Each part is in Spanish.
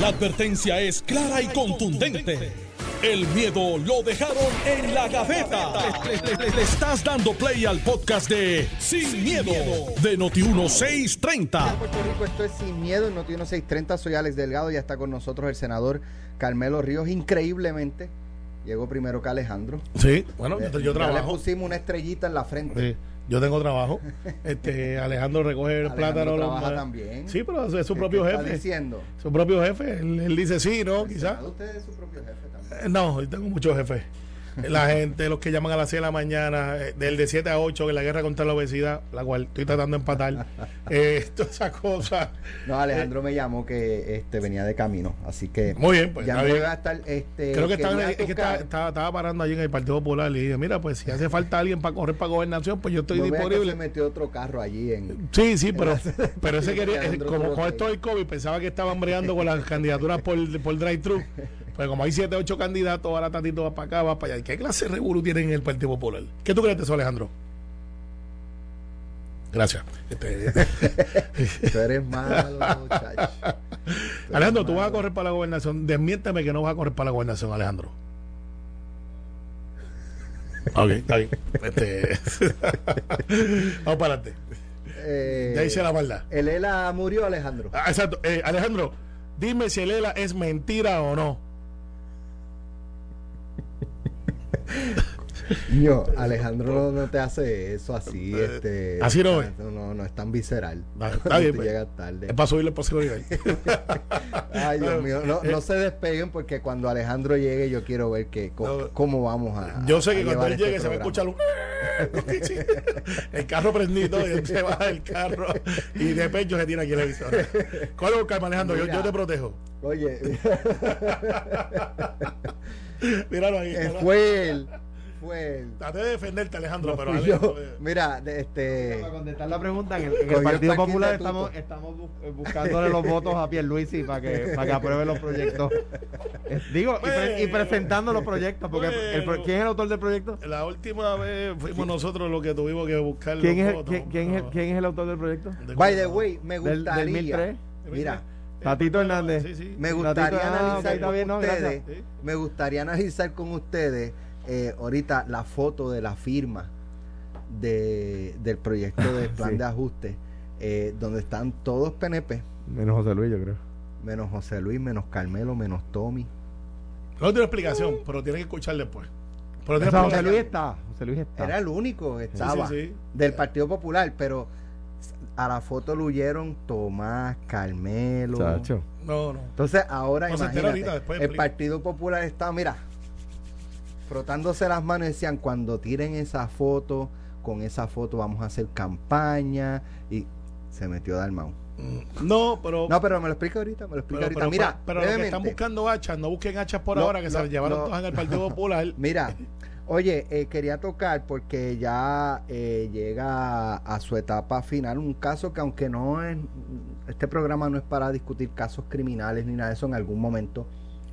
La advertencia es clara y contundente. El miedo lo dejaron en la gaveta. Le, le estás dando play al podcast de Sin, miedo, de Noti1630. Puerto Rico, esto es Sin Miedo en Noti 1630. Soy Alex Delgado y está con nosotros el senador Carmelo Ríos. Increíblemente, llegó primero que Alejandro. Sí, bueno, yo, yo Ya le trabajo. pusimos una estrellita en la frente. Sí, yo tengo trabajo. Este Alejandro recoge el Alejandro plátano. trabaja también. Sí, pero es su ¿Qué- propio qué está jefe. diciendo? Su propio jefe. Él, él dice sí, no, quizás. Usted es su propio jefe también. Eh, No, yo tengo muchos jefes. La gente, los que llaman a las 6 de la mañana, eh, del de 7 a 8, en la guerra contra la obesidad, la cual estoy tratando de empatar. eh, todas esas cosas. No, Alejandro me llamó que este venía de camino, así que Muy bien, pues ya no iba a estar este Creo que, estaba, es que estaba, estaba- estaba parando allí en el Partido Popular y dije, mira, pues si hace falta alguien para correr para gobernación, pues yo estoy no que disponible. se metió otro carro allí en Sí, sí, pero, pero ese quería, como con que- esto del COVID, pensaba que estaban bregando con las candidaturas por, por drive-thru. Pues como hay 7, 8 candidatos, ahora Tatito va para acá, va para allá. ¿Qué clase de revolú tienen en el Partido Popular? ¿Qué tú crees de eso, Alejandro? Gracias. Este, Tú eres malo, muchacho. Tú Alejandro, eres tú vas a correr para la gobernación. Desmiénteme que no vas a correr para la gobernación, Alejandro. Ok, está bien. Este, Vamos para adelante. Eh, Ya hice la maldad. El ELA murió, Alejandro. Ah, exacto. Eh, Alejandro, dime si el ELA es mentira o no. Yo, Alejandro no te hace eso así, este. Eh, así no es. No, no, no es tan visceral. Está bien, pues. llegas tarde. Es para subirle. Ay, Dios mío, no, no se despeguen porque cuando Alejandro llegue yo quiero ver que, No. cómo vamos a. Yo sé a que cuando él este llegue se va a escuchar un... el carro prendido y él se baja del carro y de pecho se tira aquí el emisor. ¿Cuál es Alejandro? Yo, yo te protejo. Oye, Míralo ahí. eh, fue él. Fue él. Traté de defenderte, Alejandro, No pero Alejandro, yo. Mira, este. Para contestar la pregunta, en el, en el el Partido Popular estamos, estamos eh, buscándole los votos a Pierluisi para que, para que apruebe los proyectos. Eh, digo, y, pre- y Bueno. presentando los proyectos, porque el pro- Bueno. ¿quién es el autor del proyecto? La última vez fuimos nosotros los que tuvimos que buscar ¿Quién los es, el, votos, quién, quién es el, quién es el autor del proyecto? de- By the way, me Del- del gustaría. 2003. Mira, Tatito Hernández. Sí, sí. me gustaría analizar con bien, no, ustedes. Sí. Me gustaría analizar con ustedes eh, ahorita la foto de la firma de, del proyecto de plan Sí. de ajuste, eh, donde están todos PNP, Menos José Luis, yo creo. menos José Luis, menos Carmelo, menos Tommy. No tiene explicación, pero tiene que escuchar después. Pero tiene O sea, José. Luis está. José Luis está. Era el único que estaba sí, sí. del Partido Popular, pero a la foto lo huyeron Tomás, Carmelo. Chacho. No, no. Entonces ahora No se entera imagínate, ahorita, después el. Partido Popular está, mira, frotándose las manos y decían, cuando tiren esa foto, con esa foto vamos a hacer campaña y se metió Dalmau. Mm, No, pero. No, pero me lo explica ahorita, me lo explica pero, ahorita. pero- mira, pero los que están buscando hachas, no busquen hachas por No, ahora, que no, se llevaron no. todas en el Partido Popular. Mira, oye, eh, quería tocar porque ya eh, llega a su etapa final un caso que aunque no es, este programa no es para discutir casos criminales ni nada de eso, en algún momento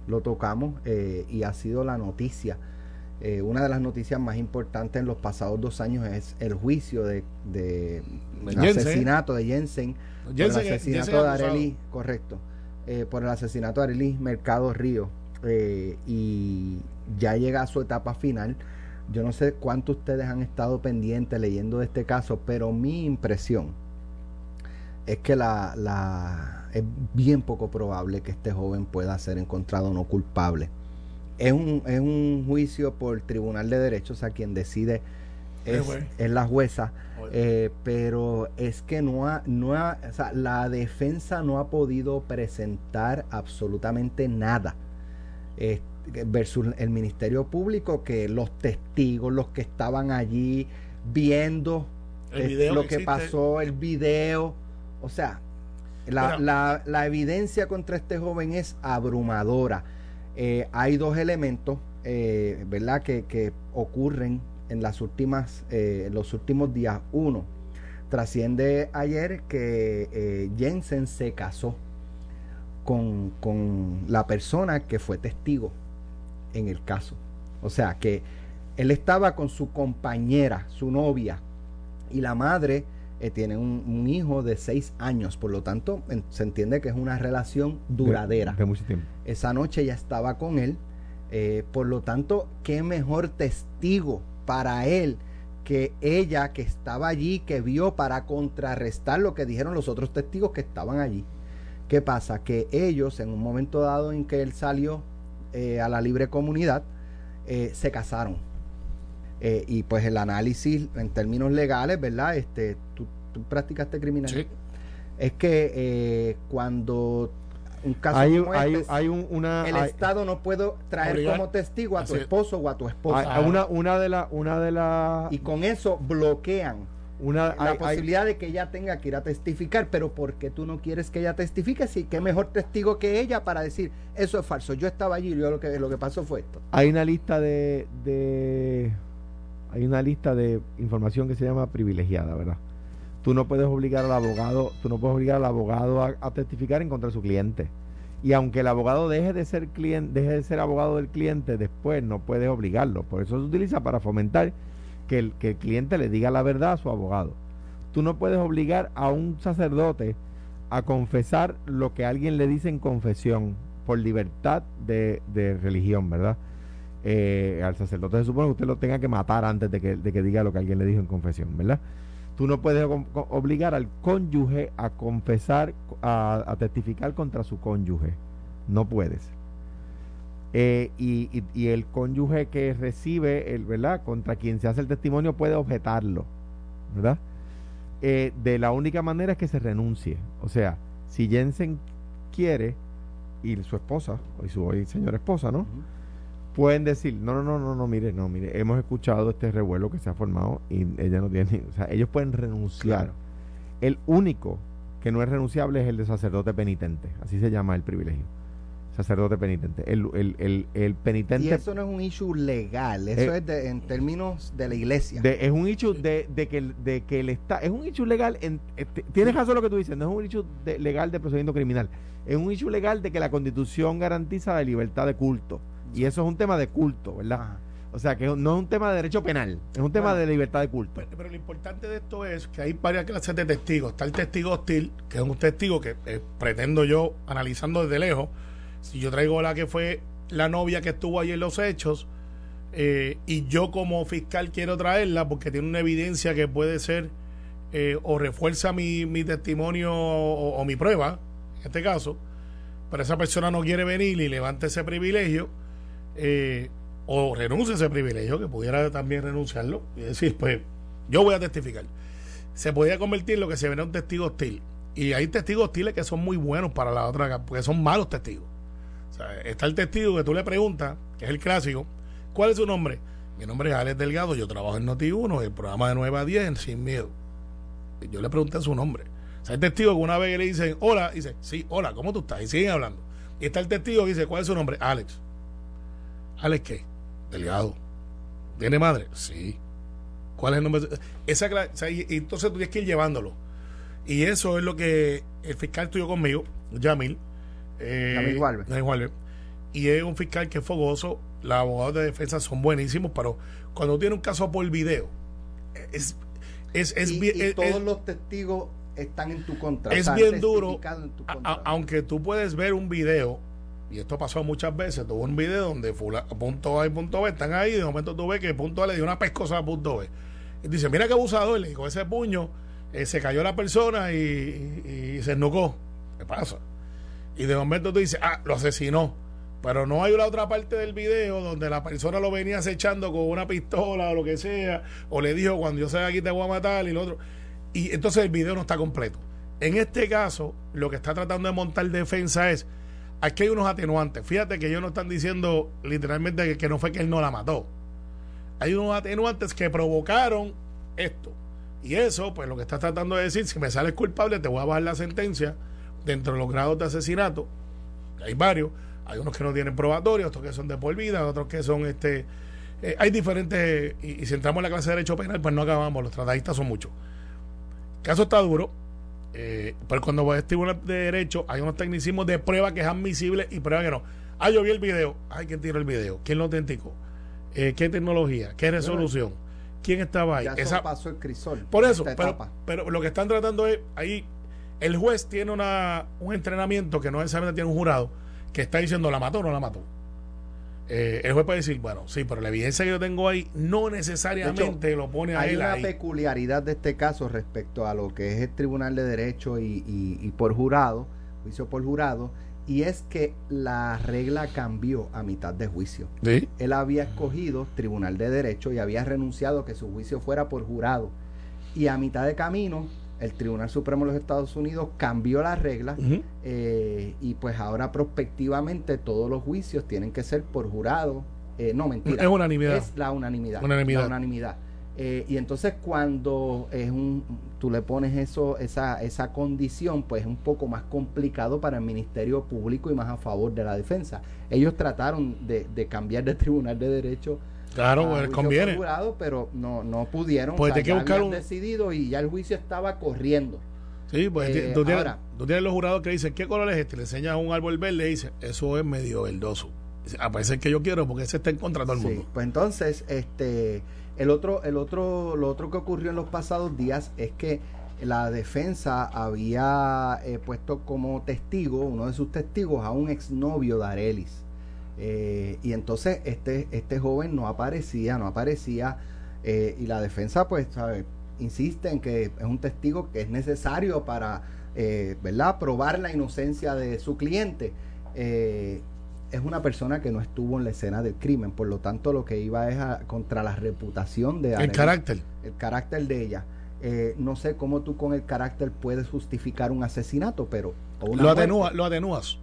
lo tocamos eh, y ha sido la noticia. Eh, una de las noticias más importantes en los pasados dos años es el juicio de, de Jensen. asesinato de Jensen, por Jensen- el asesinato Jensen de. Arely, correcto, eh, por el asesinato de Arely Mercado Río eh, y ya llega a su etapa final. Yo no sé cuánto ustedes han estado pendientes leyendo de este caso, pero mi impresión es que la, la es bien poco probable que este joven pueda ser encontrado no culpable. Es un, es un juicio por Tribunal de Derechos, a quien decide es, la jueza, eh, pero es que no ha, no ha, o sea, la defensa no ha podido presentar absolutamente nada. Eh, versus el Ministerio Público, que los testigos, los que estaban allí viendo eh, video lo que existe. pasó, el video, o sea, la, la- la evidencia contra este joven es abrumadora. Eh, hay dos elementos, eh, ¿verdad?, que, que ocurren en las últimas, eh, los últimos días. Uno, trasciende ayer que eh, Jensen se casó con, con la persona que fue testigo en el caso. O sea, que él estaba con su compañera, su novia, y la madre eh, tienen un, un hijo de seis años, por lo tanto en- se entiende que es una relación duradera. De, de mucho tiempo. Esa noche ella estaba con él, eh, por lo tanto, qué mejor testigo para él que ella que estaba allí, que vio para contrarrestar lo que dijeron los otros testigos que estaban allí. ¿Qué pasa? Que ellos, en un momento dado en que él salió eh, a la libre comunidad, eh, se casaron. Eh, y pues el análisis en términos legales, ¿verdad? Este, tú, tú practicaste criminal. Sí. Es que eh, cuando un caso Hay, como hay, este, hay un- una. el hay- Estado no puede traer Obligar. como testigo a tu esposo o a tu esposa. hay- una, una de las. Una de las. y con eso bloquean Una, la hay- hay- posibilidad de que ella tenga que ir a testificar. Pero ¿por qué tú no quieres que ella testifique? Si qué mejor testigo que ella para decir eso es falso. Yo estaba allí y yo lo que, lo que pasó fue esto. hay una lista de, de hay una lista de información que se llama privilegiada, ¿verdad? Tú no puedes obligar al abogado, tú no puedes obligar al abogado a, a testificar en contra de su cliente. Y aunque el abogado deje de ser cliente, deje de ser abogado del cliente, después no puedes obligarlo. Por eso se utiliza para fomentar que el, que el cliente le diga la verdad a su abogado. Tú no puedes obligar a un sacerdote a confesar lo que alguien le dice en confesión por libertad de, de religión, ¿verdad? Eh, al sacerdote se supone que usted lo tenga que matar antes de que, de que diga lo que alguien le dijo en confesión, ¿verdad? Tú no puedes obligar al cónyuge a confesar, a testificar contra su cónyuge. No puedes. Eh, y, y- y el cónyuge que recibe, el, ¿verdad? Contra quien se hace el testimonio puede objetarlo, ¿verdad? Eh, de la única manera es que se renuncie. O sea, si Jensen quiere y su esposa, y su hoy señora esposa, ¿no? Pueden decir, no, no, no, no, no, mire, no, mire, hemos escuchado este revuelo que se ha formado y ella no tiene, o sea, ellos pueden renunciar. Claro. El único que no es renunciable es el de sacerdote penitente, así se llama el privilegio. Sacerdote penitente. El, el, el, el penitente Y eso no es un issue legal. Eso Eh, es de- en términos de la iglesia. de- es un hecho de, de que el- de que el está es un hecho legal en, este, tienes razón lo que tú dices no es un hecho de- legal de procedimiento criminal es un hecho legal de que la constitución garantiza la libertad de culto y eso es un tema de culto verdad Ajá. o sea que no es un tema de derecho penal es un tema Bueno. de libertad de culto Pero, pero lo importante de esto es que hay varias clases de testigos. Está el testigo hostil, que es un testigo que eh, pretendo yo, analizando desde lejos, si yo traigo la que fue la novia que estuvo ahí en los hechos, eh, y yo como fiscal quiero traerla porque tiene una evidencia que puede ser eh, o refuerza mi, mi testimonio o, mi prueba, en este caso, pero esa persona no quiere venir y levanta ese privilegio, eh, o renuncia a ese privilegio, que pudiera también renunciarlo, y decir, pues yo voy a testificar. Se podía convertir en lo que se ven un testigo hostil. Y hay testigos hostiles que son muy buenos para la otra, porque son malos testigos. Está el testigo que tú le preguntas, que es el clásico, ¿cuál es su nombre? Mi nombre es Alex Delgado, yo trabajo en Noti1, el programa de 9 a 10, en Sin Miedo. Yo le pregunté su nombre. O sea, hay testigos que una vez le dicen, hola, dice, sí, hola, ¿cómo tú estás? Y siguen hablando. Y está el testigo que dice, ¿cuál es su nombre? Alex. ¿Alex qué? Delgado. ¿Tiene madre? Sí. ¿Cuál es el nombre? Esa, y, entonces tú tienes que ir llevándolo. Y eso es lo que el fiscal estudió conmigo, Yamil. Eh. Yamil Walber. Y es un fiscal que es fogoso. Los abogados de defensa son buenísimos, pero cuando tiene un caso por video, es, es, es y, todos es- los testigos están en tu contra. es bien duro, a- a- aunque tú puedes ver un video, y esto pasó muchas veces, tuvo un video donde fula- punto A y punto B están ahí, y de momento tú ves que punto A le dio una pescosa a punto B. Y dice, mira qué abusador, le dijo ese puño, eh, se cayó la persona y, y- y se ennucó. ¿Qué pasa? Y de momento tú dices, ah, lo asesinó. Pero no hay la otra parte del video donde la persona lo venía acechando con una pistola o lo que sea, o le dijo, cuando yo salga aquí te voy a matar y lo otro. Y entonces el video no está completo. En este caso, lo que está tratando de montar defensa es, aquí hay unos atenuantes. Fíjate que ellos no están diciendo literalmente que no fue que él no la mató. Hay unos atenuantes que provocaron esto. Y eso, pues lo que está tratando de decir, si me sales culpable, te voy a bajar la sentencia dentro de los grados de asesinato. Hay varios. Hay unos que no tienen probatorio, otros que son de por vida, otros que son este. eh, hay diferentes. Y, y si entramos en la clase de derecho penal, pues no acabamos. Los tratadistas son muchos. El caso está duro. eh, pero cuando vas a tribunal de derecho, hay unos tecnicismos de prueba que es admisible y prueba que no. Ah, yo vi el video. Ay, ¿quién tiró el video? ¿Quién lo autenticó? Eh, ¿Qué tecnología? ¿Qué resolución? quién estaba ahí. Ya eso Esa- pasó el crisol. por eso, pero, pero lo que están tratando es, ahí el juez tiene una, un entrenamiento que no necesariamente tiene un jurado que está diciendo la mató o no la mató. Eh, el juez puede decir, bueno, sí, pero la evidencia que yo tengo ahí no necesariamente lo pone a Hay él una ahí. peculiaridad de este caso respecto a lo que es el Tribunal de Derecho y, y- y por jurado, juicio por jurado, y es que la regla cambió a mitad de juicio. Sí. Él había escogido Tribunal de Derecho y había renunciado a que su juicio fuera por jurado. Y a mitad de camino, el Tribunal Supremo de los Estados Unidos cambió la regla Ujú. eh, y pues ahora prospectivamente todos los juicios tienen que ser por jurado. Eh, no, mentira. Es unanimidad. Es la unanimidad. Unanimidad. La unanimidad. Eh, y entonces cuando es un, tú le pones eso, esa, esa condición, pues es un poco más complicado para el Ministerio Público y más a favor de la defensa. Ellos trataron de, de cambiar de Tribunal de Derecho Claro, a pues, conviene. jurado, pero no, no pudieron. Pues hay que ya buscar un- decidido y ya el juicio estaba corriendo. Sí, pues Eh, tú, tienes, ahora- tú tienes los jurados que dicen, ¿qué color es este? Le enseñas un árbol verde y dice, eso es medio verdoso. Dice, Ah, pues que yo quiero porque ese está en contra de todo el Sí, mundo. pues entonces, este, el otro, el otro, lo otro que ocurrió en los pasados días es que la defensa había eh, puesto como testigo, uno de sus testigos, a un exnovio de Arelis. Eh, y entonces este, este joven no aparecía, no aparecía, eh, y la defensa, pues, ¿sabe? insiste en que es un testigo que es necesario para, eh, ¿verdad?, probar la inocencia de su cliente. Eh, es una persona que no estuvo en la escena del crimen, por lo tanto lo que iba es a- contra la reputación de El carácter. el carácter de ella. Eh, no sé cómo tú con el carácter puedes justificar un asesinato, pero Lo, atenúa, lo atenúas.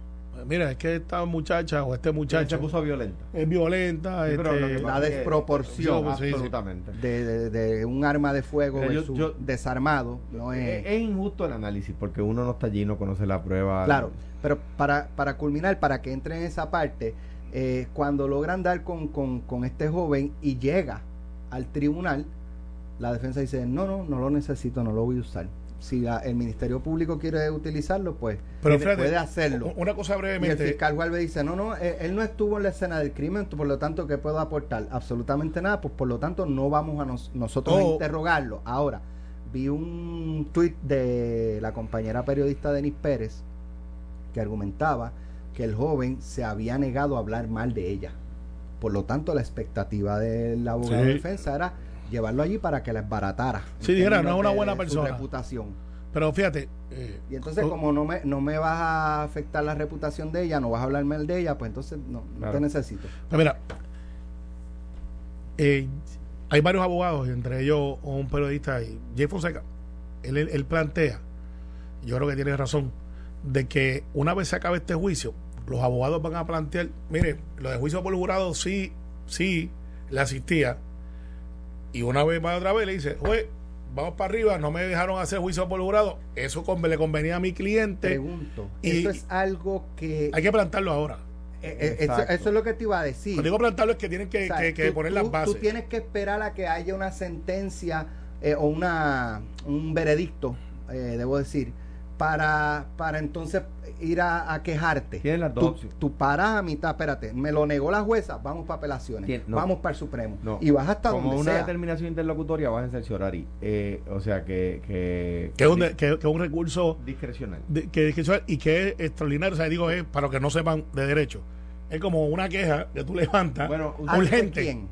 Mira, es que esta muchacha o este Se muchacho puso violenta. es violenta. Sí, pero este, la desproporción. Absolutamente. de, de- de un arma de fuego Mira, yo- versus yo- desarmado. No es, Es, es injusto el análisis porque uno no está allí, no conoce la prueba. Claro, pero para, para culminar, para que entre en esa parte, eh, cuando logran dar con, con, con este joven y llega al tribunal, la defensa dice, no, no, no lo necesito, no lo voy a usar. Si la- el Ministerio Público quiere utilizarlo, pues Pero puede hacerlo. Una cosa Y el brevemente. fiscal Juárez dice, no, no, eh, él no estuvo en la escena del crimen, por lo tanto, ¿qué puedo aportar? Absolutamente nada, pues por lo tanto no vamos a nos- nosotros a Oh. interrogarlo. Ahora, vi un tuit de la compañera periodista Denis Pérez que argumentaba que el joven se había negado a hablar mal de ella. Por lo tanto, la expectativa del abogado Sí. de defensa era llevarlo allí para que la esbaratara. en Sí, dijera, no es una de buena su persona. reputación. Pero fíjate. eh, Y entonces, como no me, no me vas a afectar la reputación de ella, no vas a hablar mal de ella, pues entonces no, te necesito. pues mira, eh, hay varios abogados, entre ellos un periodista, y Jay Fonseca. Él, él- él plantea, yo creo que tiene razón, de que una vez se acabe este juicio, los abogados van a plantear, mire, lo de juicio por jurado sí, sí, le asistía, y una vez va otra vez le dice, juez, vamos para arriba, no me dejaron hacer juicio por jurado, eso con- le convenía a mi cliente, Pregunto, y- eso es algo que... hay que plantarlo ahora. eh, eh, eso, es lo que te iba a decir. Cuando digo plantarlo es que tienen que, O sea, que- que tú- poner tú- las Tú bases. tienes que esperar a que haya una sentencia eh, o una un veredicto, eh, debo decir, para, para entonces ir a, a quejarte. Tienes las dos Tú, tú paras a mitad, espérate, me lo negó la jueza, vamos para apelaciones, no. vamos para el Supremo. No. Y vas hasta Como donde una sea. determinación interlocutoria vas a cerciorar y, eh, o sea que, que, que es un, que- que es un recurso discrecional. de- que, que- y que es extraordinario. O sea, digo, es para los que no sepan de derecho. Es como una queja que tú levantas Bueno, ¿ante urgente. quién?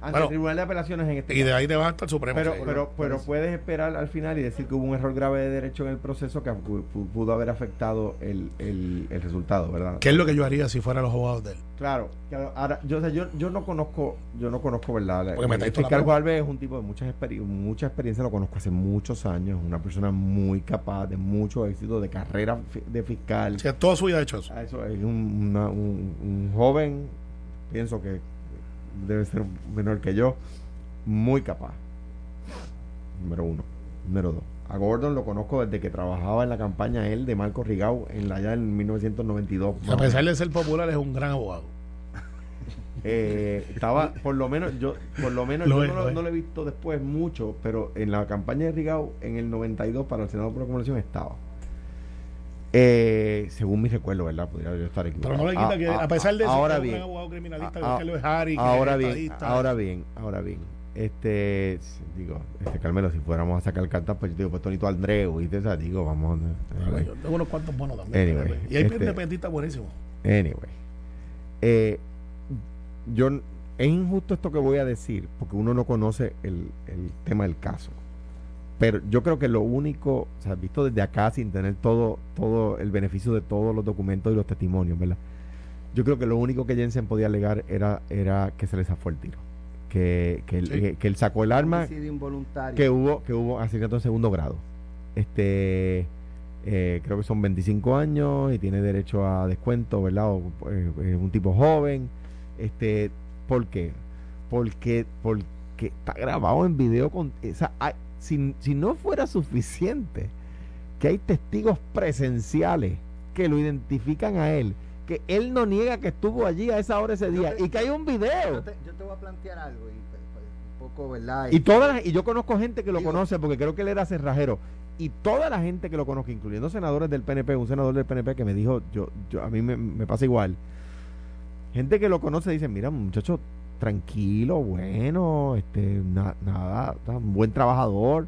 Ante- bueno, el Tribunal de Apelaciones en este y de caso. ahí te vas hasta el Supremo. Pero, Sí. pero, pero puedes esperar al final y decir que hubo un error grave de derecho en el proceso que pu- pu- pudo haber afectado el, el, el resultado, ¿verdad? ¿Qué es lo que yo haría si fuera los abogados de él? Claro, claro. Ahora, yo, o sea, yo, yo no conozco, yo no conozco, ¿verdad? Porque me el fiscal es un tipo de muchas experi- mucha experiencia, lo conozco hace muchos años, una persona muy capaz, de mucho éxito, de carrera fi- de fiscal. O sea, toda su vida ha hecho eso. Ah, Eso es un, una- un- un joven, pienso que debe ser menor que yo, muy capaz. Número uno. Número dos. A Gordon lo conozco desde que trabajaba en la campaña él de Marco Rigau en la allá en 1992. A pesar de ser popular, es un gran abogado. Eh, estaba, por lo menos, yo, por lo menos, Lo yo es, no, lo no lo he visto después mucho, pero en la campaña de Rigau en el 92 para el Senado por acumulación estaba. Eh, según mi recuerdo, ¿verdad? Podría yo estar equivocado. Pero no le quita Ah, que, ah, a pesar de ahora ser bien, un abogado criminalista, ah, que es Harry, que ahora es bien, ahora bien, ahora bien. Este, digo, este Carmelo, si fuéramos a sacar cartas, pues yo digo, pues Tonito Andreu, y te digo, vamos. anyway. Yo tengo unos cuantos buenos también. Anyway, y hay este- independentistas buenísimos. Anyway. Eh, yo, es injusto esto que voy a decir, porque uno no conoce el, el tema del caso. Pero yo creo que lo único, o sea, visto desde acá, sin tener todo, todo el beneficio de todos los documentos y los testimonios, ¿verdad? Yo creo que lo único que Jensen podía alegar era, era que se le zafó el tiro. Que, que, él, Sí. que- que él sacó el arma, que hubo que hubo asesinato en segundo grado. Este eh, creo que son 25 años y tiene derecho a descuento, ¿verdad? O, eh, es un tipo joven. Este, ¿por qué? Porque porque está grabado en video con esa hay- si, si no fuera suficiente que hay testigos presenciales que lo identifican a él, que él no niega que estuvo allí a esa hora ese día te- y que hay un video. Yo te, yo te voy a plantear algo y pues, pues, un poco, ¿verdad? Y todas las- y yo conozco gente que lo Digo- conoce porque creo que él era cerrajero. Y toda la gente que lo conozco, incluyendo senadores del PNP, un senador del PNP que me dijo, yo, yo a mí me, me pasa igual. Gente que lo conoce dice, mira, muchacho, tranquilo, bueno, este, na- nada, un buen trabajador.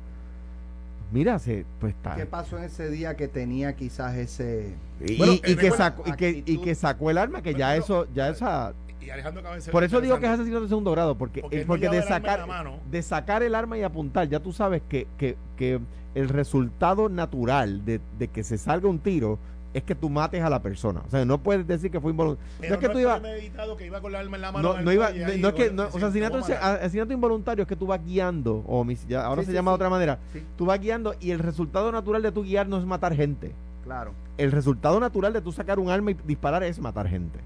Mira, se, pues está. ¿Qué pasó en ese día que tenía quizás ese... Y, Bueno, y que sacó, y, que, y que sacó el arma, que Pero- ya pero- eso, ya esa. Y Alejandro. Por eso digo que es asesinato de segundo grado, porque, Porque no porque de sacar, la mano. de sacar el arma y apuntar, ya tú sabes que, que, que el resultado natural de, de que se salga un tiro es que tú mates a la persona. O sea, no puedes decir que fue involuntario. No es que no tú ibas. premeditado que iba con el arma en la mano. No, no iba, no, ahí, no es que, no, o sea, asesinato, involuntario es que tú vas guiando, o homic- ya ahora Sí, se sí, llama de otra manera, Sí, tú vas guiando y el resultado natural de tu guiar no es matar gente. claro. El resultado natural de tú sacar un arma y disparar es matar gente.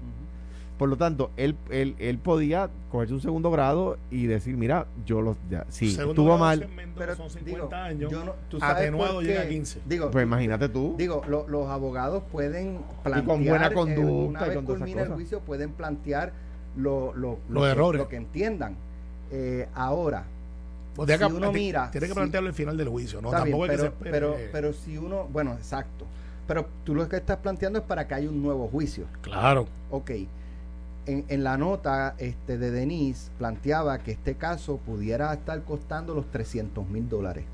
Por lo tanto, él, él, él podía cogerse un segundo grado y decir, mira, yo los... Ya, sí, Segundo estuvo grado mal. Pero son 50 digo, años. yo no, tú sabes atenuado llega a 15. Digo, Pues imagínate tú. Digo, lo- los abogados pueden plantear, con buena eh, conducta una y vez con esas culmina el juicio, pueden plantear lo, lo- Los que, errores. lo que entiendan. Eh, ahora, Pues si que- uno mira, Tiene que plantearlo al final del juicio. No, está bien, tampoco es que pero, se espere. pero, pero si uno, bueno, exacto. Pero tú lo que estás planteando es para que haya un nuevo juicio. Claro. Ok. En, en la nota este, de Denise planteaba que este caso pudiera estar costando los 300 mil dólares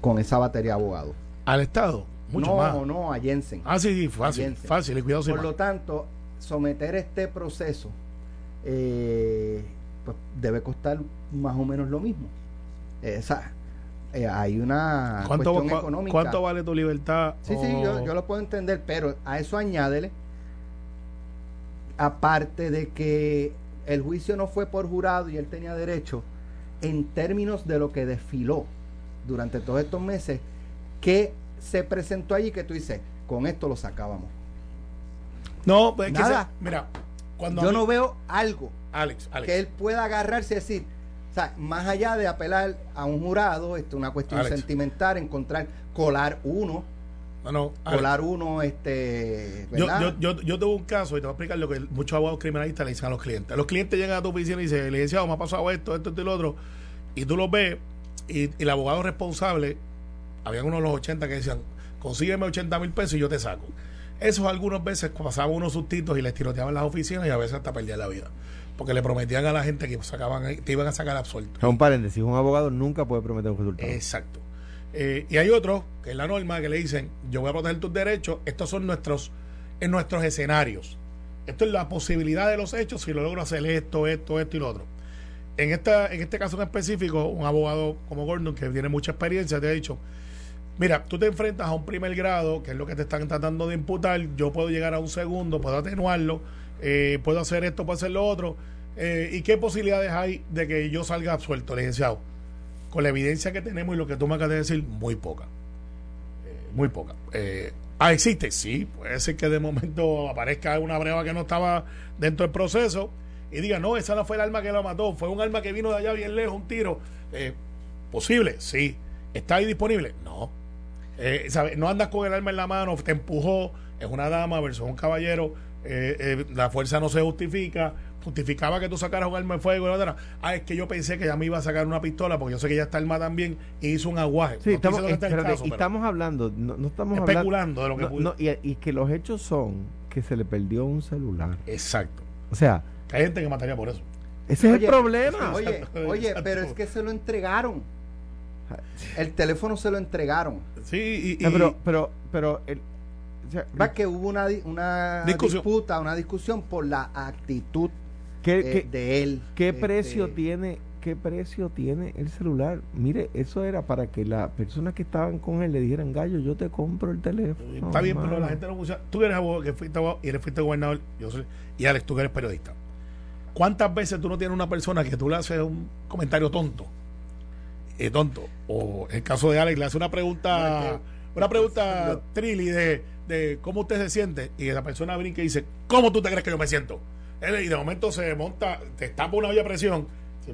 con esa batería de abogados. Al Estado, mucho no, más. no, a Jensen. Ah, sí, sí, fácil. Jensen. Fácil, y cuidado Por lo tanto, someter este proceso eh, pues debe costar más o menos lo mismo. Esa, eh, hay una ¿Cuánto, cuestión económica. ¿Cuánto vale tu libertad? Sí, sí, yo, yo lo puedo entender, pero a eso añádele, aparte de que el juicio no fue por jurado y él tenía derecho, en términos de lo que desfiló durante todos estos meses, que se presentó allí que tú dices, con esto lo sacábamos. No, pues es que Nada. se- mira, cuando Yo mí- no veo algo Alex, Alex. que él pueda agarrarse y decir, o sea, más allá de apelar a un jurado, esto una cuestión Alex. sentimental, encontrar, colar uno, no, no, Alex. colar uno, este, Yo, ¿verdad? yo, yo, yo tuve un caso y te voy a explicar lo que muchos abogados criminalistas le dicen a los clientes. Los clientes llegan a tu oficina y dicen, licenciado, me ha pasado esto, esto, esto y lo otro. Y tú los ves y, y el abogado responsable, habían unos de los 80 que decían, consígueme 80 mil pesos y yo te saco. Esos algunas veces pasaban unos sustitos y les tiroteaban las oficinas y a veces hasta perdían la vida. Porque le prometían a la gente que sacaban, te iban a sacar absuelto. Un paréntesis, un abogado nunca puede prometer un resultado. Exacto. Eh, y hay otros, que es la norma, que le dicen, yo voy a proteger tus derechos, estos son nuestros, en nuestros escenarios. Esto es la posibilidad de los hechos, si lo logro hacer esto, esto, esto y lo otro. En, esta, en este caso en específico, un abogado como Gordon, que tiene mucha experiencia, te ha dicho, mira, tú te enfrentas a un primer grado, que es lo que te están tratando de imputar, yo puedo llegar a un segundo, puedo atenuarlo, eh, puedo hacer esto, puedo hacer lo otro, eh, ¿y qué posibilidades hay de que yo salga absuelto, licenciado? Con la evidencia que tenemos y lo que tú me acabas de decir, muy poca. Eh, muy poca. Eh, ah, existe, sí, puede ser que de momento aparezca una prueba que no estaba dentro del proceso y diga, no, esa no fue el arma que lo mató, fue un arma que vino de allá bien lejos, un tiro. Eh, posible, sí. ¿Está ahí disponible? No. ¿sabe? No andas con el arma en la mano, te empujó, es una dama versus un caballero, la fuerza no se justifica, justificaba que tú sacaras un arma de fuego. Ah, es que yo pensé que ya me iba a sacar una pistola porque yo sé que ella está armada también y hizo un aguaje. Sí, No estamos, es el espérate, caso, y estamos hablando, no, no estamos especulando de lo que hablando. pudo- no, y, y que los hechos son que se le perdió un celular. Exacto. O sea, Que Hay gente que mataría por eso. Ese es el problema. Oye, Exacto, oye, exacto. pero es que se lo entregaron. El teléfono se lo entregaron. Sí, y, y- No, pero, pero, pero, el- o sea, Va que hubo una, una Discusión. disputa, una discusión por la actitud ¿qué, qué- de él. qué Este, precio tiene? ¿Qué precio tiene el celular? Mire, eso era para que las personas que estaban con él le dijeran, gallo, yo te compro el teléfono. Está bien, pero mano". la gente no funciona. Tú eres abogado, que fuiste abogado y eres fuiste gobernador. Yo soy, y Alex, tú que eres periodista. ¿Cuántas veces tú no tienes una persona que tú le haces un comentario tonto? Eh, tonto. O en el caso de Alex, le hace una pregunta, una pregunta trilly de, de cómo usted se siente. Y esa persona brinca y dice, ¿cómo tú te crees que yo me siento? Él- Y de momento se monta, te estampa una olla de presión.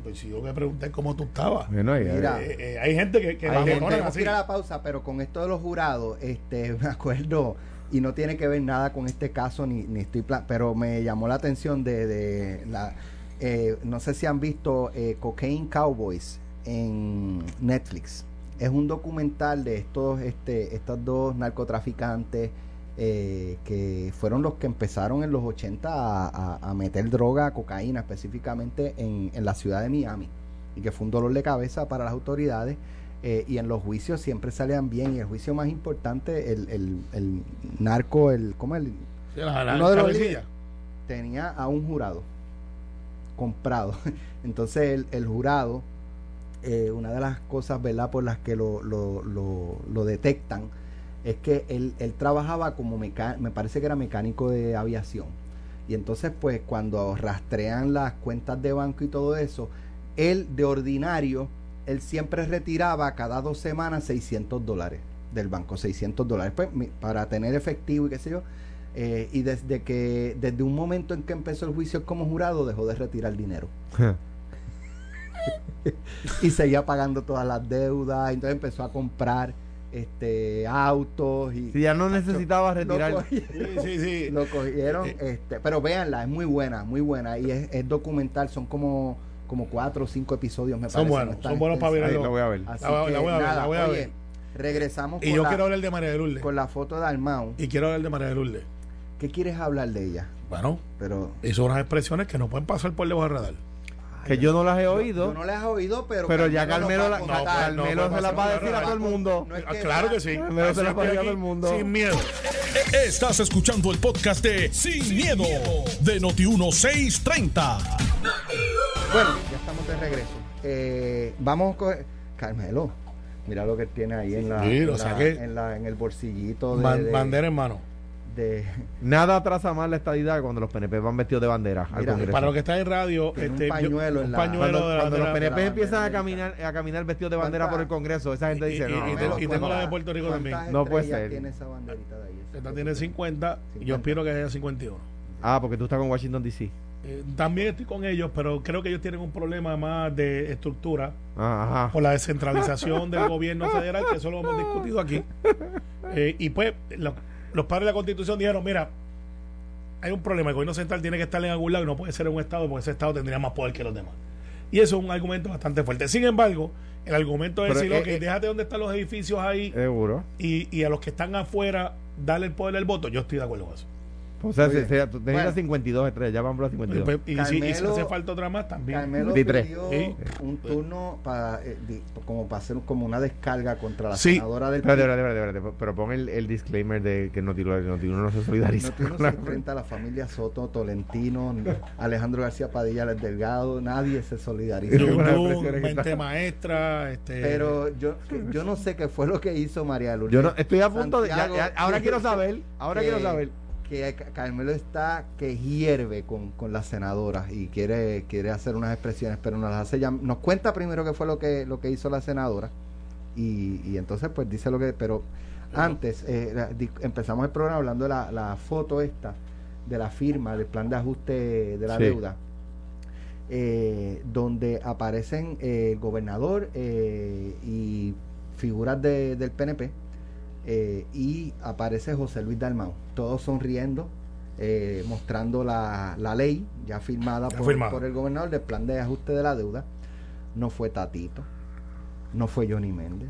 Pues si yo me pregunté cómo tú estabas. Bueno, y- Mira, Eh, eh, hay gente que, que Hay la gente- así. que ir a la pausa, pero con esto de los jurados, este, me acuerdo, y no tiene que ver nada con este caso, ni, ni estoy plan, pero me llamó la atención de, de la, eh, no sé si han visto eh, Cocaine Cowboys en Netflix. Es un documental de estos, este, estos dos narcotraficantes eh, que fueron los que empezaron en los 80 a, a- a meter droga, cocaína específicamente en, en la ciudad de Miami y que fue un dolor de cabeza para las autoridades eh, y en los juicios siempre salían bien y el juicio más importante el, el, el narco el ¿cómo el Sí, la- la uno de los líderes tenía a un jurado comprado. Entonces el, el jurado eh, una de las cosas verdad por las que lo, lo, lo, lo detectan es que él, él trabajaba como mecánico, me parece que era mecánico de aviación. Y entonces, pues, cuando rastrean las cuentas de banco y todo eso, él de ordinario, él siempre retiraba cada dos semanas 600 dólares del banco, 600 dólares, pues, para tener efectivo y qué sé yo. Eh, y desde que, desde un momento en que empezó el juicio como jurado, dejó de retirar dinero. y seguía pagando todas las deudas, entonces empezó a comprar este autos y Si ya no necesitaba lo, retirar. Sí, sí, sí. lo cogieron, Eh, este, pero véanla, es muy buena, muy buena y es, es documental, son como como cuatro o cinco episodios me Son parece. buenos, no son buenos para verlo. lo voy a ver. Así La voy- que, la voy a ver, nada, la voy a oye, ver. regresamos Y con, yo la, quiero hablar de María de Lourdes. con la foto de Almao. Y quiero hablar de María de Lourdes. ¿Qué quieres hablar de ella? Bueno, Pero hizo unas expresiones que no pueden pasar por debajo del radar. Que yo no las he oído. Yo no las he oído, pero pero ya Carmelo, va a la- no, Carmelo no, se las va a decir a todo el mundo. No es Ah, que claro que sí. Carmelo se Así la estoy pasa a todo el mundo. Sin miedo. Estás escuchando el podcast de Sin, miedo, de Noti1630. Bueno, ya estamos de regreso. Eh, vamos con Carmelo. Mira lo que tiene ahí en la, Sí, en, la- en, la- en el bolsillito de, Ban- de- bandera en mano. De- Nada atrasa más la estadidad cuando los PNP van vestidos de bandera al Congreso. Para los que están en radio, un este, yo- un pañuelo cuando, de la cuando los. PNP empiezan a caminar, a caminar vestidos de bandera por el ¿Cuántas- Congreso, esa gente Y- dice, y- no, y no, tengo- no, y tengo la de ¿cuántas- Puerto Rico también. No puede ser. tiene esa banderita de ahí? Esta tiene 50 y 50. yo aspiro que haya 51. Ah, porque tú estás con Washington DC. Eh, también estoy con ellos, pero creo que ellos tienen un problema más de estructura Ah, Ajá. por la descentralización del gobierno federal, que eso lo hemos discutido aquí. Eh, y pues lo- los padres de la constitución dijeron, mira, hay un problema, el gobierno central tiene que estar en algún lado y no puede ser en un estado porque ese estado tendría más poder que los demás. Y eso es un argumento bastante fuerte. Sin embargo, el argumento es Pero, decir, eh, ok, eh, déjate donde están los edificios ahí Seguro. y, y a los que están afuera darle el poder del voto. Yo estoy de acuerdo con eso. O sea, se- se- tú necesitas bueno. 52 estrellas, ya van por las Y, 52. pues, y si, y si Carmelo- hace falta otra más, también. Carmelo 23. pidió Sí. un turno para eh, di- como para hacer como una descarga contra la Sí. senadora del Espérate, PIB. espérate, espérate, espérate, pero pon el, el disclaimer de que Noti Noti uno no se solidariza. No, no con se la- enfrenta a la familia Soto, Tolentino, Alejandro García Padilla, el Delgado, nadie se solidariza. Las mente maestra, este, Pero yo, yo no sé qué fue lo que hizo María Lourdes. Yo no, estoy a punto de. ya- Santiago, ya- ahora quiero saber. Ahora que- quiero saber. Que Carmelo está que hierve con, con las senadoras y quiere quiere hacer unas expresiones, pero nos las hace ya, nos cuenta primero qué fue lo que lo que hizo la senadora y, y entonces pues dice lo que, pero antes eh, empezamos el programa hablando de la, la foto esta de la firma del plan de ajuste de la Sí. deuda eh, donde aparecen eh, el gobernador y figuras de- del PNP eh, y aparece José Luis Dalmau, todos sonriendo, eh, mostrando la, la ley ya firmada Ya por, firmada. por el gobernador del plan de ajuste de la deuda. No fue Tatito, no fue Johnny Méndez,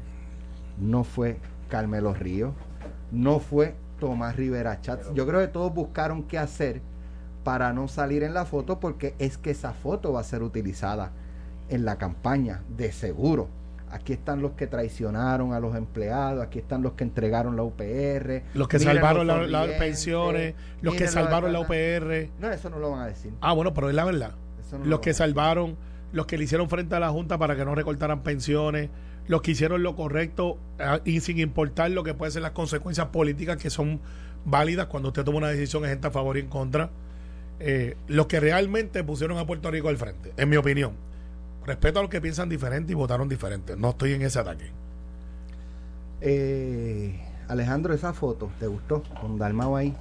no fue Carmelo Ríos, no fue Tomás Rivera Chats. Yo creo que todos buscaron qué hacer para no salir en la foto porque es que esa foto va a ser utilizada en la campaña, de seguro. Aquí están los que traicionaron a los empleados, aquí están los que entregaron la UPR. Los que salvaron las pensiones, los que salvaron la UPR. No, eso no lo van a decir. Ah, bueno, pero es la verdad. Eso no Los lo que salvaron, los que le hicieron frente a la Junta para que no recortaran pensiones, los que hicieron lo correcto ah, y sin importar lo que pueden ser las consecuencias políticas que son válidas cuando usted toma una decisión de gente a favor y en contra. Eh, los que realmente pusieron a Puerto Rico al frente, en mi opinión. Respeto a los que piensan diferente y votaron diferente. No estoy en ese ataque. Eh, Alejandro, esa foto, ¿te gustó? Con Dalmao ahí.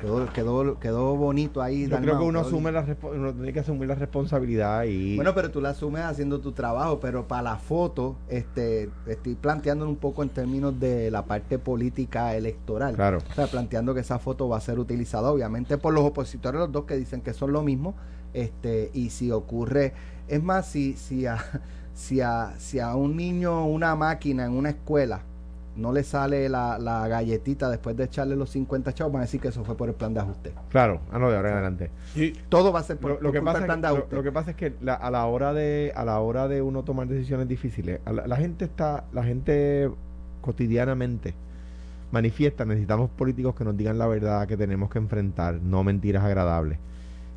Quedó, quedó, quedó bonito ahí. Yo creo que uno asume la uno tiene que asumir la responsabilidad y Bueno, pero tú la asumes haciendo tu trabajo, pero para la foto, este, estoy planteando un poco en términos de la parte política electoral. Claro. O sea, planteando que esa foto va a ser utilizada, obviamente, por los opositores, los dos que dicen que son lo mismo. Este, y si ocurre, es más, si, si a, si a, si a un niño una máquina en una escuela no le sale la, la galletita después de echarle los 50 chavos, van a decir que eso fue por el plan de ajuste. claro, ah no, de ahora en adelante. Y Todo va a ser por, Lo, lo por que culpa pasa es plan de lo, ajuste. lo que pasa es que la- a la hora de a la hora de uno tomar decisiones difíciles, a la, la gente está la gente cotidianamente manifiesta necesitamos políticos que nos digan la verdad que tenemos que enfrentar, no mentiras agradables.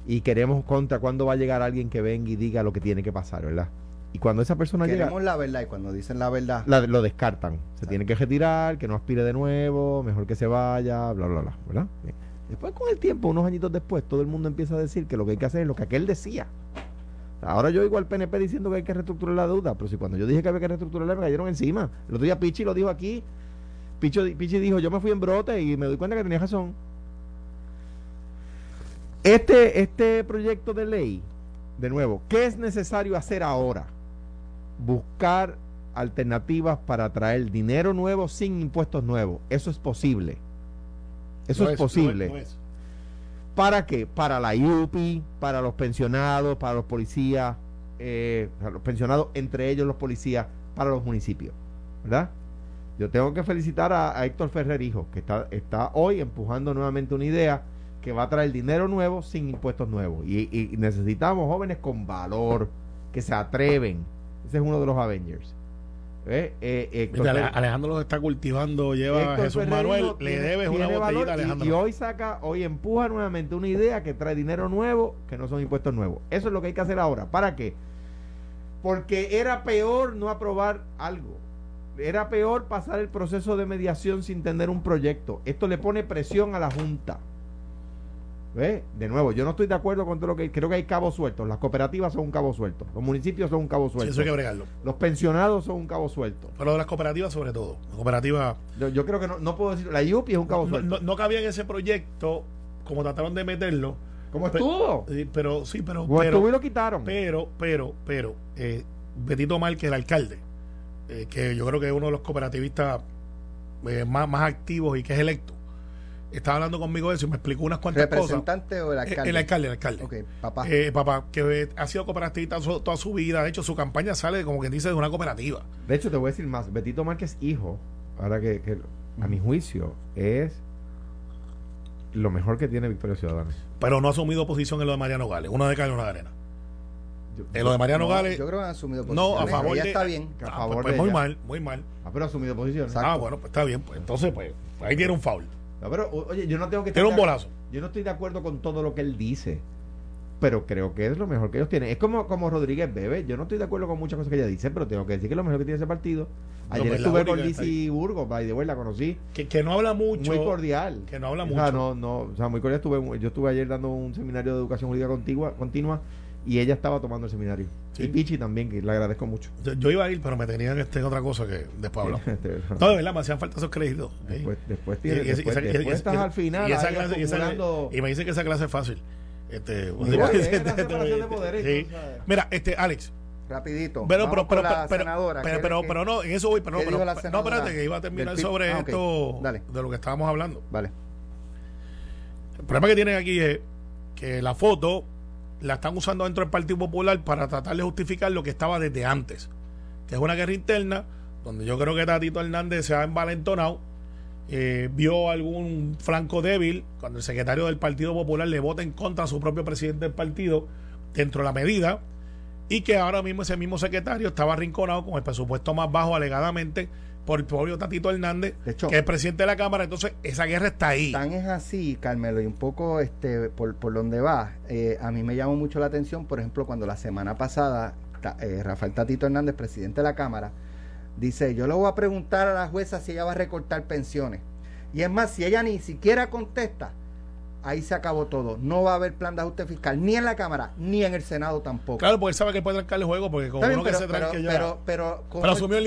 Y queremos contra cuándo va a llegar alguien que venga y diga lo que tiene que pasar, ¿verdad? Y cuando esa persona llega Queremos la verdad y cuando dicen la verdad, la- lo descartan. Se Exacto. tiene que retirar, que no aspire de nuevo, mejor que se vaya, bla, bla, bla, ¿verdad? Bien. Después con el tiempo, unos añitos después, todo el mundo empieza a decir que lo que hay que hacer es lo que aquel decía. Ahora yo oigo al PNP diciendo que hay que reestructurar la deuda, pero si cuando yo dije que había que reestructurarla me cayeron encima. El otro día Pichi lo dijo aquí. Picho, Pichi dijo, yo me fui en brote y me doy cuenta que tenía razón. Este, este proyecto de ley, de nuevo, ¿qué es necesario hacer ahora? Buscar alternativas para traer dinero nuevo sin impuestos nuevos. Eso es posible. Eso no es, posible. no es. ¿Para qué? Para la IUPI, para los pensionados, para los policías, eh, para los pensionados, entre ellos los policías, para los municipios. ¿Verdad? Yo tengo que felicitar a, a Héctor Ferrer Hijo, que está, está hoy empujando nuevamente una idea que va a traer dinero nuevo sin impuestos nuevos. Y, y necesitamos jóvenes con valor, que se atreven. Ese es uno de los Avengers. ¿Eh? Eh, Héctor Mira, Ale- Ferrer- Alejandro los está cultivando, lleva a Héctor Jesús Manuel, Hijo le tiene- debes una tiene botellita, y- Alejandro. Y, hoy saca, hoy empuja nuevamente una idea que trae dinero nuevo, que no son impuestos nuevos. Eso es lo que hay que hacer ahora. ¿Para qué? Porque era peor no aprobar algo. Era peor pasar el proceso de mediación sin tener un proyecto. Esto le pone presión a la Junta. ¿Ve? De nuevo, yo no estoy de acuerdo con todo lo que creo que hay cabos sueltos. Las cooperativas son un cabo suelto. Los municipios son un cabo Sí, suelto. eso hay que bregarlo. Los pensionados son un cabo suelto. Pero de las cooperativas sobre todo. La cooperativa Yo, yo creo que no, no puedo decir. La IUPI es un cabo no, suelto. no- no cabía en ese proyecto, como trataron de meterlo. ¿Cómo estuvo? Sí, pero sí, pero Como pero, estuvo y lo quitaron. pero, pero, pero, eh, Betito Márquez, el alcalde, eh, que yo creo que es uno de los cooperativistas eh, más, más activos y que es electo, estaba hablando conmigo de eso y me explicó unas cuantas cosas. ¿Representante o el Eh, alcalde? El alcalde, el alcalde. Ok, papá. Eh, papá, que eh, ha sido cooperativista toda su vida. De hecho, su campaña sale, como quien dice, de una cooperativa. De hecho, te voy a decir más. Betito Márquez, hijo, ahora que, que a mi juicio, es lo mejor que tiene Victoria Ciudadana. Pero no ha asumido posición en lo de Mariano Gales. Una de cal y una de arena. Yo- En lo de Mariano No, Gales. yo creo que han asumido No, a posiciones. favor Ella de. está bien. A Ah, favor pues, pues de muy ella. mal, muy mal. Ah, pero ha asumido. Exacto. Ah, bueno, pues está bien. Pues entonces, pues, ahí tiene un foul. No, pero, o- oye, yo no tengo que Tiene estar un bolazo. Yo no estoy de acuerdo con todo lo que él dice. Pero creo que es lo mejor que ellos tienen. Es como, como Rodríguez Bebe. Yo no estoy de acuerdo con muchas cosas que ella dice, pero tengo que decir que es lo mejor que tiene ese partido. Ayer pues, estuve con Lizzie Burgos, by the way, la conocí. Que, que no habla mucho. muy cordial. que no habla O mucho. sea, no, no, o sea, muy cordial. Estuve, yo estuve ayer dando un seminario de educación jurídica continua y ella estaba tomando el seminario. Sí. Y Pichi también, que le agradezco mucho. Yo, yo iba a ir, pero me tenían este, otra cosa que después hablamos. Este, No, de verdad, me hacían falta esos créditos. ¿eh? después, después, tienes, y esa- después, y esa- después estás al final y esa clase- y esa- acumulando- y me dice que esa clase es fácil. Este, es de poderes, sí. Mira, este, Alex, Rapidito. pero, pero, pero, la pero, senadora. pero, ¿Qué- pero, no, en eso voy, pero no, pero, no, espérate, que iba a terminar sobre Ah, esto Dale. de lo que estábamos hablando. Vale. El problema que tienen aquí es que la foto la están usando dentro del Partido Popular para tratar de justificar lo que estaba desde antes, que es una guerra interna donde yo creo que Tatito Hernández se ha envalentonado eh, vio algún flanco débil cuando el secretario del Partido Popular le vota en contra a su propio presidente del partido dentro de la medida y que ahora mismo ese mismo secretario estaba arrinconado con el presupuesto más bajo alegadamente por el propio Tatito Hernández, De hecho- que es presidente de la Cámara. Entonces, esa guerra está ahí. Tan es así, Carmelo, y un poco este por, por donde va, eh, a mí me llamó mucho la atención, por ejemplo, cuando la semana pasada ta- eh, Rafael Tatito Hernández, presidente de la Cámara, dice, yo le voy a preguntar a la jueza si ella va a recortar pensiones. Y es más, si ella ni siquiera contesta, ahí se acabó todo. No va a haber plan de ajuste fiscal, ni en la Cámara, ni en el Senado tampoco. Claro, porque él sabe que puede trancar el juego, porque como uno que pero, se pero, tranque ya. pero, pero, ¿cómo, Pero él- asumió el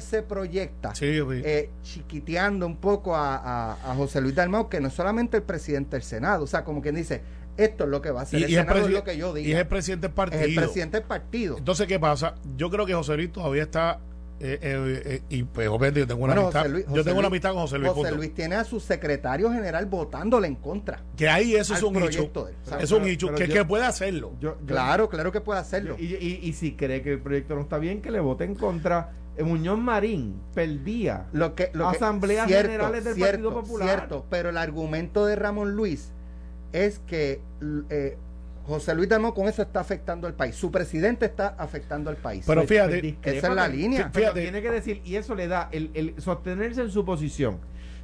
se proyecta? Sí, sí. eh, chiquiteando un poco a, a- a José Luis Dalmau, que no es solamente el presidente del Senado, o sea, como quien dice, esto es lo que va a hacer y, el y es Senado, es lo que yo y es el presidente del Es partido. el presidente del partido. Entonces, ¿qué pasa? Yo creo que José Luis todavía está. Eh, eh, eh, y pues, obviamente, yo tengo una Bueno, amistad. José Luis- yo tengo una amistad con José Luis. José punto. Luis tiene a su secretario general votándole en contra. Que ahí eso es un hecho. proyecto de él. O sea, Es un hecho. Que, yo- que puede hacerlo. Yo- yo- Claro, claro que puede hacerlo. Y, y- y si cree que el proyecto no está bien, que le vote en contra. Muñoz Marín perdía. Lo que, lo que- Asambleas Generales del cierto, Partido Popular. Cierto, pero el argumento de Ramón Luis es que eh, José Luis Dalmau con eso está afectando al país. Su presidente está afectando al país. Pero fíjate, pues esa es la línea. pero Fíjate. tiene que decir, y eso le da, el, el sostenerse en su posición,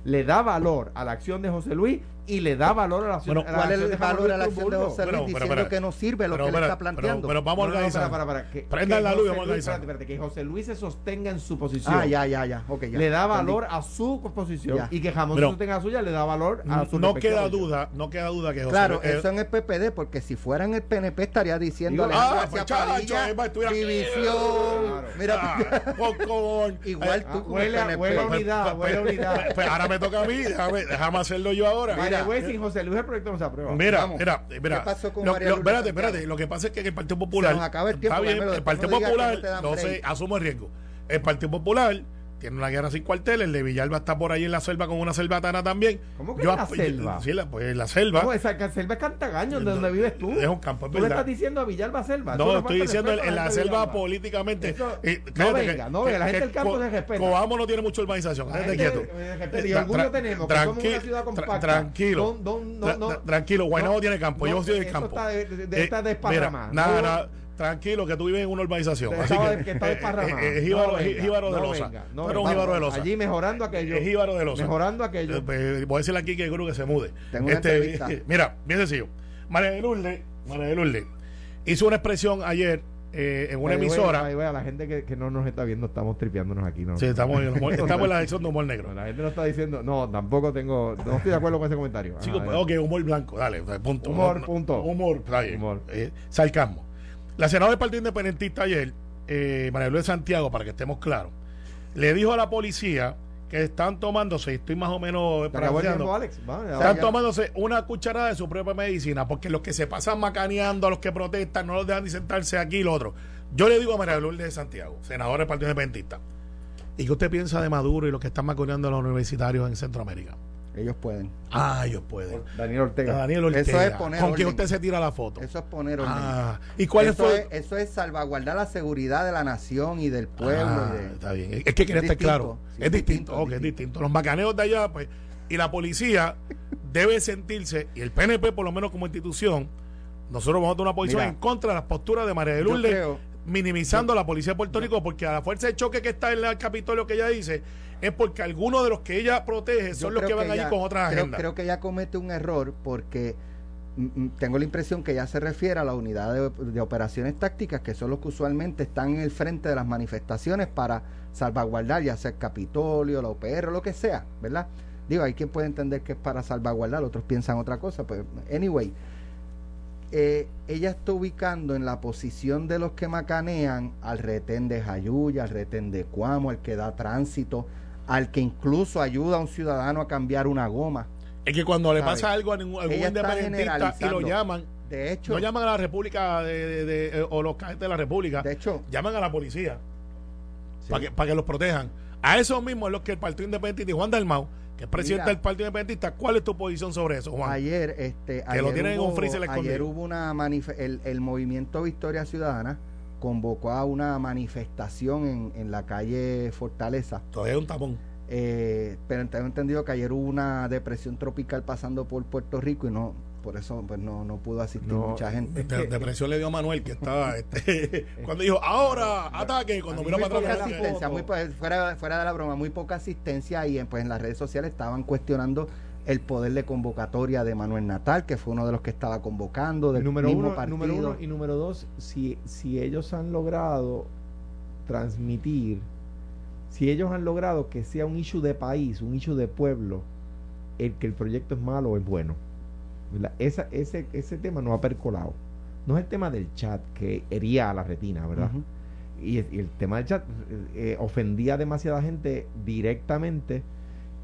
le da valor a la acción de José Luis y le da valor a la acción, Bueno, la ¿Cuál es el valor a la Luis acción de? José Luis Pero, pero, diciendo pero, que no sirve lo pero, que pero, le está pero- planteando? Pero, vamos a No, no, no, organizar. para, para, para, que- Prendan que la luz y José vamos a Luis- organizar. espérate, espérate, que José Luis se sostenga en su posición. ah, ya, ya, ya. ok, ya. le da Entendí. valor a su posición Ya. y que Jamón Pero- se sostenga a suya le da valor a su No queda posición. duda, no queda duda que José Claro, Luis- eh, eso en el PPD, porque si fuera en el PNP estaría diciendo ah, pues, chacho, Padilla, división. Claro. Mira, ah, igual Eh, tú Ah, huele a- unidad, pues, huele a pues, unidad. pues, ahora me toca a mí, déjame, déjame hacerlo yo ahora. By sin José Luis el proyecto no se aprueba. Mira, Vamos. mira, mira. ¿Qué pasó con Lo- María lo- Lourdes espérate, Santiago? espérate. Lo que pasa es que en el Partido Popular. Se nos acaba el tiempo, Está bien, el Partido Popular, no no sé, asumo el riesgo. El Partido Popular tiene una guerra sin cuartel. El de Villalba está por ahí en la selva con una selvatana también. ¿Cómo que Yo en la selva? Sí, la, pues en la selva. ¿Cómo? Esa selva es Cantagaño, de donde vives tú. Es un campo, es Tú le estás diciendo a Villalba Selva. No, es estoy diciendo en, la selva políticamente. Eso- eh, no venga, que- no venga, la gente del campo se respeta. Coamo no tiene mucha urbanización. La Quédate gente quieto. respeto y orgullo tenemos, que somos una tranqui- ciudad tra- compacta. Tranquilo. Don- don- no, Tra- no. tra- tranquilo, Guaynabo No, tiene campo. yo no, soy del campo. está de- de- Eh. Nada, No. nada. Tranquilo, que tú vives en una urbanización. Que Así estaba- que, que está eh, desparramado. eh, eh, No jíbaro, venga, de no losa. venga, no eres un jíbaro de losa. Allí mejorando aquello. Es jíbaro de losa. Mejorando aquello. Eh, pues, voy a decirle aquí que creo que se mude. Este, Tengo una entrevista. mira, bien sencillo. María de Lourdes, María de Lourdes hizo una expresión ayer eh, en una emisora. a la gente que, que no nos está viendo, estamos tripeándonos aquí. ¿no? Sí, estamos, en- estamos en la sección de humor negro. No, la gente no está diciendo, no, tampoco tengo, no estoy de acuerdo con ese comentario. Ajá, Chico, eh. ok, humor blanco, dale, punto. Humor, punto. Humor, está bien. Humor. Eh, sarcasmo. La senadora del Partido Independentista ayer, eh, María Luisa Santiago, para que estemos claros, le dijo a la policía que están tomándose, estoy más o menos ¿Te acabó el parafraseando, están tomándose una cucharada de su propia medicina, porque los que se pasan macaneando, a los que protestan, no los dejan ni sentarse aquí y lo otro. Yo le digo a María Lourdes de Santiago, senadora del Partido Independentista, ¿y qué usted piensa de Maduro y los que están macaneando a los universitarios en Centroamérica? Ellos pueden. Ah, ellos pueden. Daniel Ortega. Daniel Ortega. Eso es poner ¿Con quién orden. usted se tira la foto? Eso es poner orden. Ah, ¿y cuál eso, fue? es, eso es salvaguardar la seguridad de la nación y del pueblo. Ah, y de- está bien. Es que quería Es estar claro. Sí, es es distinto. distinto, Ok, es es distinto. Los macaneos de allá, pues, y la policía debe sentirse, y el PNP, por lo menos como institución, nosotros vamos a tomar una posición Mira, en contra de las posturas de María de Lourdes, creo- minimizando a la policía de Puerto Rico, porque a la fuerza de choque que está en el Capitolio que ella dice, es porque algunos de los que ella protege son los que van allí ella- con otras creo, agendas. creo que ella comete un error porque mm, mm, tengo la impresión que ella se refiere a la unidad de, de operaciones tácticas que son los que usualmente están en el frente de las manifestaciones para salvaguardar ya sea el Capitolio, la OPR, lo que sea, ¿verdad? Digo, hay quien puede entender que es para salvaguardar, otros piensan otra cosa, pues anyway. Eh, ella está ubicando en la posición de los que macanean al retén de Jayuya, al retén de Cuamo, al que da tránsito, al que incluso ayuda a un ciudadano a cambiar una goma. Es que cuando le pasa algo a ningún, algún independentista y lo llaman, De hecho, no llaman a la República de, de- de- eh, o los cadetes de la República, de hecho, llaman a la policía sí. para que, para que los protejan. A eso mismo es lo que el Partido Independentista y Juan Dalmau, que es presidente Mira. del Partido Independentista, ¿cuál es tu posición sobre eso, Juan? ayer, este, Que ayer lo tienen en un ayer hubo una el, el movimiento Victoria Ciudadana convocó a una manifestación en, en la calle Fortaleza Todavía hay un tapón. Eh, pero tengo entendido que ayer hubo una depresión tropical pasando por Puerto Rico y no por eso pues no, no pudo asistir mucha gente. De, depresión le dio a Manuel que estaba este, cuando dijo ahora ataque cuando miró para atrás asistencia, muy, fuera, fuera de la broma muy poca asistencia y pues en las redes sociales estaban cuestionando el poder de convocatoria de Manuel Natal, que fue uno de los que estaba convocando del número mismo partido. Número uno y número dos, si, si ellos han logrado transmitir, si ellos han logrado que sea un issue de país, un issue de pueblo, el que el proyecto es malo o es bueno. Esa, ese, ese tema no ha percolado. No es el tema del chat que hería a la retina, ¿verdad? y, el tema del chat eh, ofendía a demasiada gente directamente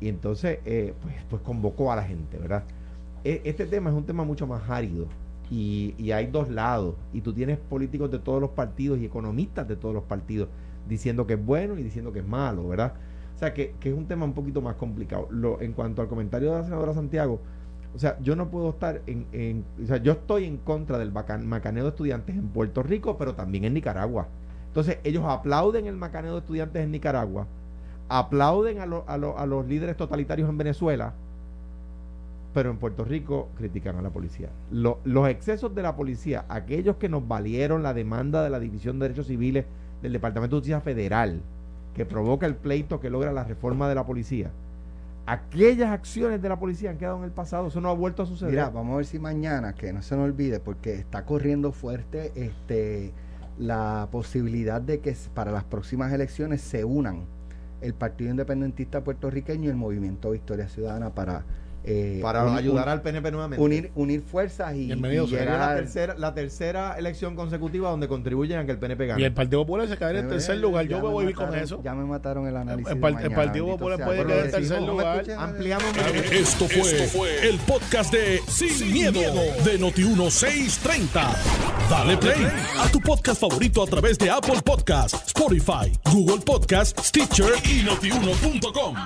y entonces eh, pues, pues, convocó a la gente, ¿verdad? E, este tema es un tema mucho más árido y, y, hay dos lados y tú tienes políticos de todos los partidos y economistas de todos los partidos diciendo que es bueno y diciendo que es malo, ¿verdad? O sea, que, que es un tema un poquito más complicado. Lo, en cuanto al comentario de la senadora Santiago, o sea, yo no puedo estar en, en o sea, yo estoy en contra del macaneo de estudiantes en Puerto Rico, pero también en Nicaragua. Entonces, ellos aplauden el macaneo de estudiantes en Nicaragua, aplauden a, a, los líderes totalitarios en Venezuela, pero en Puerto Rico critican a la policía. los excesos de la policía, aquellos que nos valieron la demanda de la División de Derechos Civiles del Departamento de Justicia Federal, que provoca el pleito que logra la reforma de la policía, aquellas acciones de la policía han quedado en el pasado, eso no ha vuelto a suceder. Mira, vamos a ver si mañana, que no se nos olvide, porque está corriendo fuerte este la posibilidad de que para las próximas elecciones se unan el Partido Independentista Puertorriqueño y el Movimiento Victoria Ciudadana para eh, para ayudar al PNP nuevamente. Unir, unir fuerzas y, llegar la tercera, la tercera elección consecutiva donde contribuyen a que el PNP gane. Y el Partido Popular se cae en tercer lugar. Yo me voy con eso. Ya me mataron el análisis. El, Partido Popular puede quedar en tercer lugar. Ampliamos. Esto fue, el podcast de Sin, miedo, de Noti1630. Dale play a tu podcast favorito a través de Apple Podcasts, Spotify, Google Podcasts, Stitcher y notiuno.com.